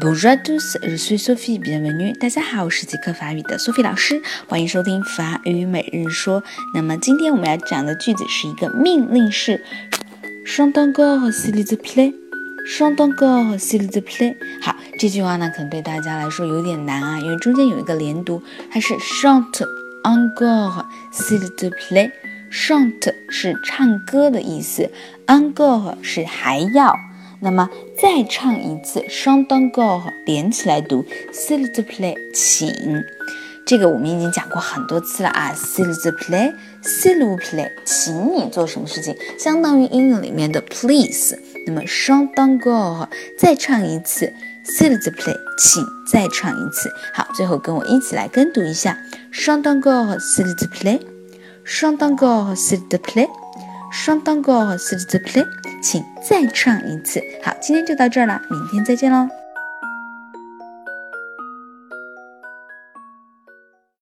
Bonjour à tous, je suis Sophie. Bienvenue. 大家好，我是即刻法语的 Sophie 老师，欢迎收听法语每日说。那么今天我们要讲的句子是一个命令式，Chante encore s'il te plaît. Chante encore s'il te plaît. 好，这句话呢可能对大家来说有点难啊，因为中间有一个连读，它是 chante encore s'il te plaît. Chante 是唱歌的意思，encore 是还要。那么再唱一次 s h a n t encore，连起来读，s'il te play 请。这个我们已经讲过很多次了啊，s'il te plaît，s'il vous plaît，请你做什么事情，相当于英语里面的 please。那么 s h a n t encore，再唱一次，s'il te play 请再唱一次。好，最后跟我一起来跟读一下，chante encore，s'il te 双当 go sit the play 双当 go sit the play 请再唱一次好今天就到这儿了明天再见喽